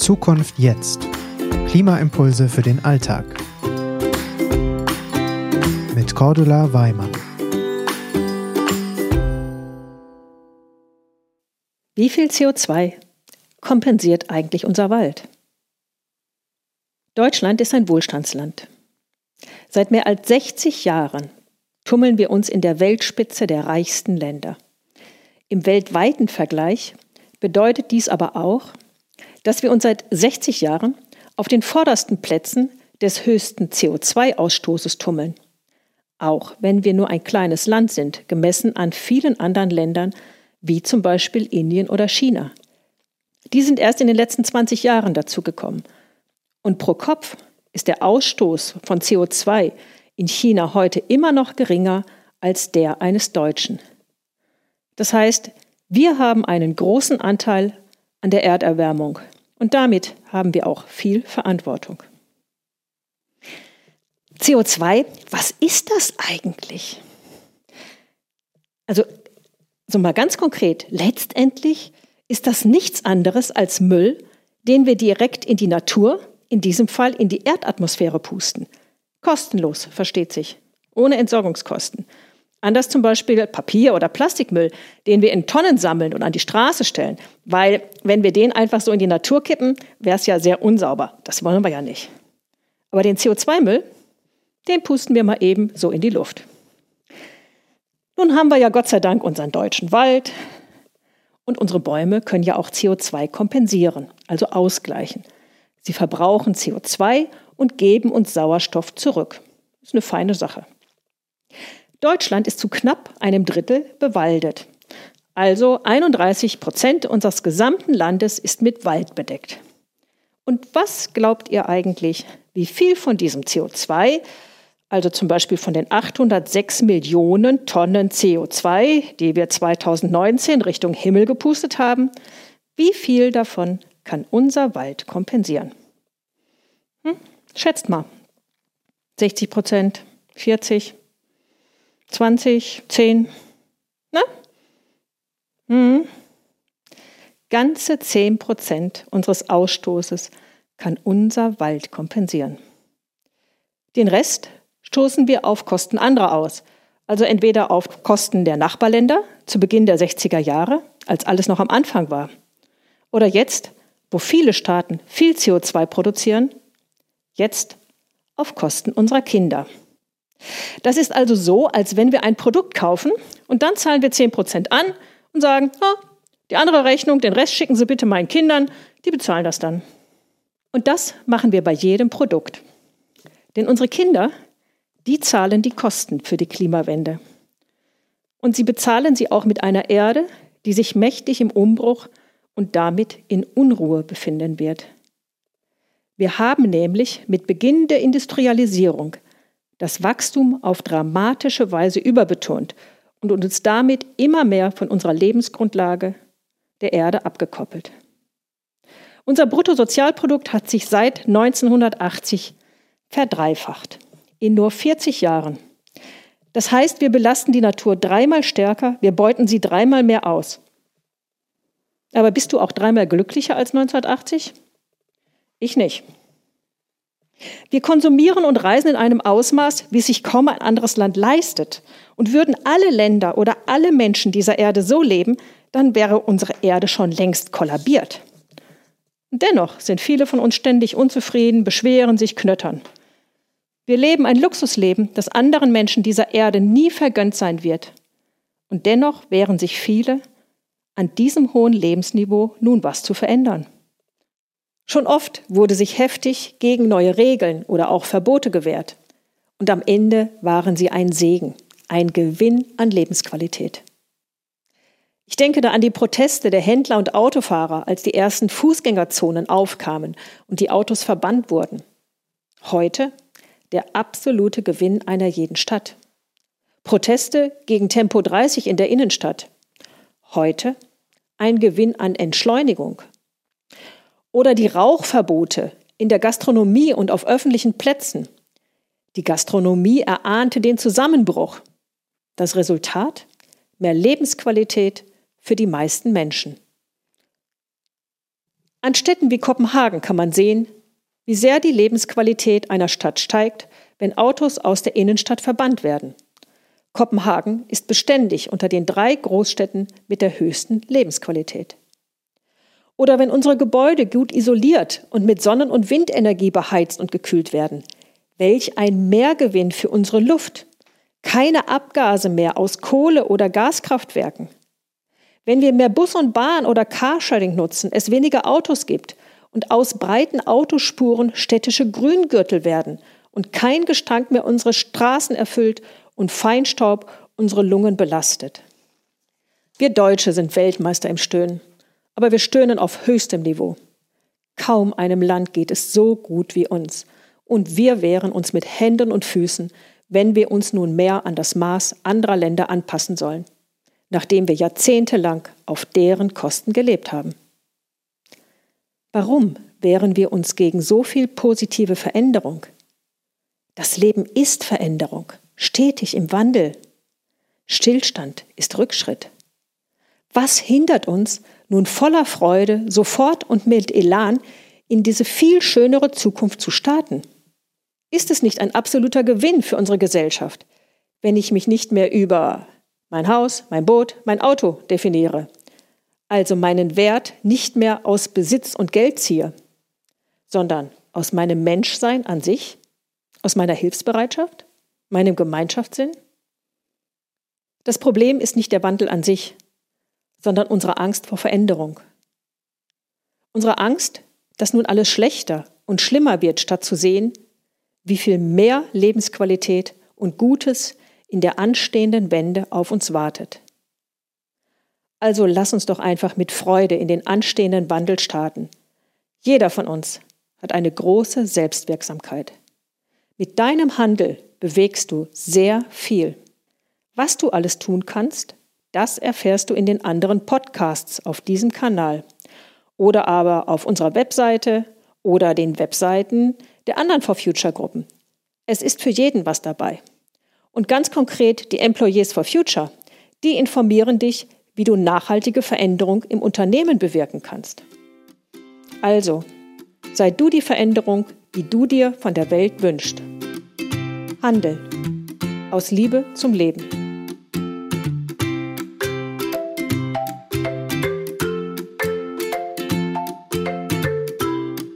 Zukunft jetzt. Klimaimpulse für den Alltag. Mit Cordula Weimann. Wie viel CO2 kompensiert eigentlich unser Wald? Deutschland ist ein Wohlstandsland. Seit mehr als 60 Jahren tummeln wir uns in der Weltspitze der reichsten Länder. Im weltweiten Vergleich bedeutet dies aber auch, dass wir uns seit 60 Jahren auf den vordersten Plätzen des höchsten CO2-Ausstoßes tummeln. Auch wenn wir nur ein kleines Land sind, gemessen an vielen anderen Ländern, wie zum Beispiel Indien oder China. Die sind erst in den letzten 20 Jahren dazugekommen. Und pro Kopf ist der Ausstoß von CO2 in China heute immer noch geringer als der eines Deutschen. Das heißt, wir haben einen großen Anteil an der Erderwärmung und damit haben wir auch viel Verantwortung. CO2, was ist das eigentlich? Also, so mal ganz konkret, letztendlich ist das nichts anderes als Müll, den wir direkt in die Natur, in diesem Fall in die Erdatmosphäre pusten. Kostenlos, versteht sich, ohne Entsorgungskosten. Anders zum Beispiel Papier- oder Plastikmüll, den wir in Tonnen sammeln und an die Straße stellen. Weil wenn wir den einfach so in die Natur kippen, wäre es ja sehr unsauber. Das wollen wir ja nicht. Aber den CO2-Müll, den pusten wir mal eben so in die Luft. Nun haben wir ja Gott sei Dank unseren deutschen Wald und unsere Bäume können ja auch CO2 kompensieren, also ausgleichen. Sie verbrauchen CO2 und geben uns Sauerstoff zurück. Das ist eine feine Sache. Deutschland ist zu knapp einem Drittel bewaldet. Also 31 Prozent unseres gesamten Landes ist mit Wald bedeckt. Und was glaubt ihr eigentlich, wie viel von diesem CO2, also zum Beispiel von den 806 Millionen Tonnen CO2, die wir 2019 Richtung Himmel gepustet haben, wie viel davon kann unser Wald kompensieren? Hm? Schätzt mal. 60 Prozent, 40, 20, 10, ne? Mhm. Ganze 10 Prozent unseres Ausstoßes kann unser Wald kompensieren. Den Rest stoßen wir auf Kosten anderer aus. Also entweder auf Kosten der Nachbarländer zu Beginn der 60er Jahre, als alles noch am Anfang war. Oder jetzt, wo viele Staaten viel CO2 produzieren, jetzt auf Kosten unserer Kinder. Das ist also so, als wenn wir ein Produkt kaufen und dann zahlen wir 10% an und sagen, oh, die andere Rechnung, den Rest schicken Sie bitte meinen Kindern, die bezahlen das dann. Und das machen wir bei jedem Produkt. Denn unsere Kinder, die zahlen die Kosten für die Klimawende. Und sie bezahlen sie auch mit einer Erde, die sich mächtig im Umbruch und damit in Unruhe befinden wird. Wir haben nämlich mit Beginn der Industrialisierung das Wachstum auf dramatische Weise überbetont und uns damit immer mehr von unserer Lebensgrundlage der Erde abgekoppelt. Unser Bruttosozialprodukt hat sich seit 1980 verdreifacht, in nur 40 Jahren. Das heißt, wir belasten die Natur dreimal stärker, wir beuten sie dreimal mehr aus. Aber bist du auch dreimal glücklicher als 1980? Ich nicht. Wir konsumieren und reisen in einem Ausmaß, wie sich kaum ein anderes Land leistet. Und würden alle Länder oder alle Menschen dieser Erde so leben, dann wäre unsere Erde schon längst kollabiert. dennoch sind viele von uns ständig unzufrieden, beschweren sich, knöttern. Wir leben ein Luxusleben, das anderen Menschen dieser Erde nie vergönnt sein wird. Und dennoch wehren sich viele, an diesem hohen Lebensniveau nun was zu verändern. Schon oft wurde sich heftig gegen neue Regeln oder auch Verbote gewehrt. Und am Ende waren sie ein Segen, ein Gewinn an Lebensqualität. Ich denke da an die Proteste der Händler und Autofahrer, als die ersten Fußgängerzonen aufkamen und die Autos verbannt wurden. Heute der absolute Gewinn einer jeden Stadt. Proteste gegen Tempo 30 in der Innenstadt. Heute ein Gewinn an Entschleunigung. Oder die Rauchverbote in der Gastronomie und auf öffentlichen Plätzen. Die Gastronomie erahnte den Zusammenbruch. Das Resultat? Mehr Lebensqualität für die meisten Menschen. An Städten wie Kopenhagen kann man sehen, wie sehr die Lebensqualität einer Stadt steigt, wenn Autos aus der Innenstadt verbannt werden. Kopenhagen ist beständig unter den drei Großstädten mit der höchsten Lebensqualität. Oder wenn unsere Gebäude gut isoliert und mit Sonnen- und Windenergie beheizt und gekühlt werden. Welch ein Mehrgewinn für unsere Luft. Keine Abgase mehr aus Kohle- oder Gaskraftwerken. Wenn wir mehr Bus und Bahn oder Carsharing nutzen, es weniger Autos gibt und aus breiten Autospuren städtische Grüngürtel werden und kein Gestank mehr unsere Straßen erfüllt und Feinstaub unsere Lungen belastet. Wir Deutsche sind Weltmeister im Stöhnen, aber wir stöhnen auf höchstem Niveau. Kaum einem Land geht es so gut wie uns, und wir wehren uns mit Händen und Füßen, wenn wir uns nun mehr an das Maß anderer Länder anpassen sollen, nachdem wir jahrzehntelang auf deren Kosten gelebt haben. Warum wehren wir uns gegen so viel positive Veränderung? Das Leben ist Veränderung stetig im Wandel. Stillstand ist Rückschritt. Was hindert uns, nun voller Freude, sofort und mit Elan in diese viel schönere Zukunft zu starten? Ist es nicht ein absoluter Gewinn für unsere Gesellschaft, wenn ich mich nicht mehr über mein Haus, mein Boot, mein Auto definiere, also meinen Wert nicht mehr aus Besitz und Geld ziehe, sondern aus meinem Menschsein an sich, aus meiner Hilfsbereitschaft, meinem Gemeinschaftssinn? Das Problem ist nicht der Wandel an sich, sondern unsere Angst vor Veränderung. Unsere Angst, dass nun alles schlechter und schlimmer wird, statt zu sehen, wie viel mehr Lebensqualität und Gutes in der anstehenden Wende auf uns wartet. Also lass uns doch einfach mit Freude in den anstehenden Wandel starten. Jeder von uns hat eine große Selbstwirksamkeit. Mit deinem Handel bewegst du sehr viel. Was du alles tun kannst, das erfährst du in den anderen Podcasts auf diesem Kanal oder aber auf unserer Webseite oder den Webseiten der anderen For Future Gruppen. Es ist für jeden was dabei. Und ganz konkret die Employees for Future, die informieren dich, wie du nachhaltige Veränderung im Unternehmen bewirken kannst. Also, sei du die Veränderung, die du dir von der Welt wünschst. Handel. Aus Liebe zum Leben.